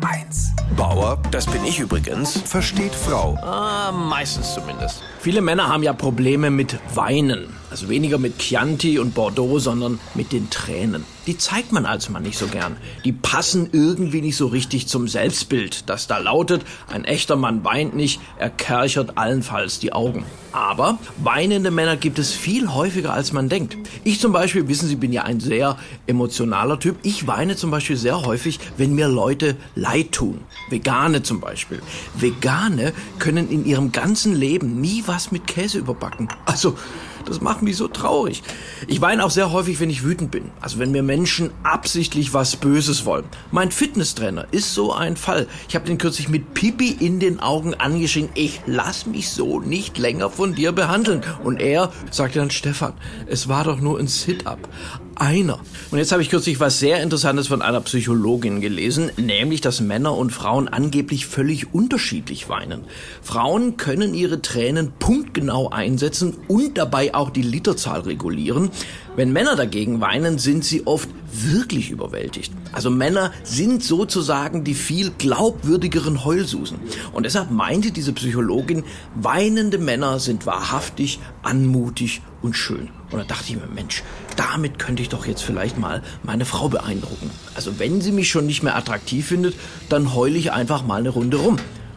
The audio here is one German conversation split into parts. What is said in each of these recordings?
HR1. Bauer, das bin ich übrigens, versteht Frau. Ah, meistens zumindest. Viele Männer haben ja Probleme mit Weinen. Also weniger mit Chianti und Bordeaux, sondern mit den Tränen. Die zeigt man als Mann nicht so gern. Die passen irgendwie nicht so richtig zum Selbstbild, das da lautet, ein echter Mann weint nicht, er kerchert allenfalls die Augen. Aber weinende Männer gibt es viel häufiger, als man denkt. Ich zum Beispiel, wissen Sie, bin ja ein sehr emotionaler Typ. Ich weine zum Beispiel sehr häufig, wenn mir Leute leid tun. Vegane zum Beispiel. Vegane können in ihrem ganzen Leben nie was mit Käse überbacken. Also, das macht mich so traurig. Ich weine auch sehr häufig, wenn ich wütend bin. Also wenn mir Menschen absichtlich was Böses wollen. Mein Fitnesstrainer ist so ein Fall. Ich habe den kürzlich mit Pipi in den Augen angeschrien. Ich lass mich so nicht länger von dir behandeln. Und er sagte dann, Stefan, es war doch nur ein Sit-up einer. Und jetzt habe ich kürzlich was sehr Interessantes von einer Psychologin gelesen, nämlich, dass Männer und Frauen angeblich völlig unterschiedlich weinen. Frauen können ihre Tränen punktgenau einsetzen und dabei auch die Literzahl regulieren. Wenn Männer dagegen weinen, sind sie oft wirklich überwältigt. Also Männer sind sozusagen die viel glaubwürdigeren Heulsusen. Und deshalb meinte diese Psychologin, weinende Männer sind wahrhaftig, anmutig und schön. Und da dachte ich mir, Mensch, damit könnte ich doch jetzt vielleicht mal meine Frau beeindrucken. Also wenn sie mich schon nicht mehr attraktiv findet, dann heule ich einfach mal eine Runde rum.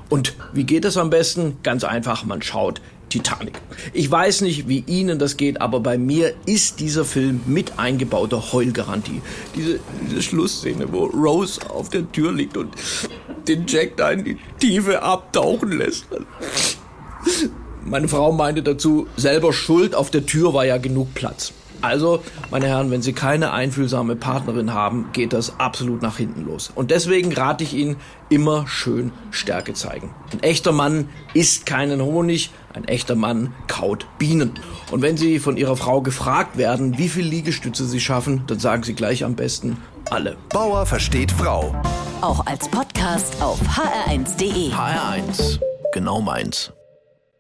Und wie geht es am besten? Ganz einfach, man schaut Titanic. Ich weiß nicht, wie Ihnen das geht, aber bei mir ist dieser Film mit eingebauter Heulgarantie. Diese, diese Schlussszene, wo Rose auf der Tür liegt und den Jack da in die Tiefe abtauchen lässt. Meine Frau meinte dazu, selber schuld, auf der Tür war ja genug Platz. Also, meine Herren, wenn Sie keine einfühlsame Partnerin haben, geht das absolut nach hinten los. Und deswegen rate ich Ihnen, immer schön Stärke zeigen. Ein echter Mann isst keinen Honig, ein echter Mann kaut Bienen. Und wenn Sie von Ihrer Frau gefragt werden, wie viel Liegestütze Sie schaffen, dann sagen Sie gleich am besten alle. Bauer versteht Frau. Auch als Podcast auf hr1.de. HR1, genau meins.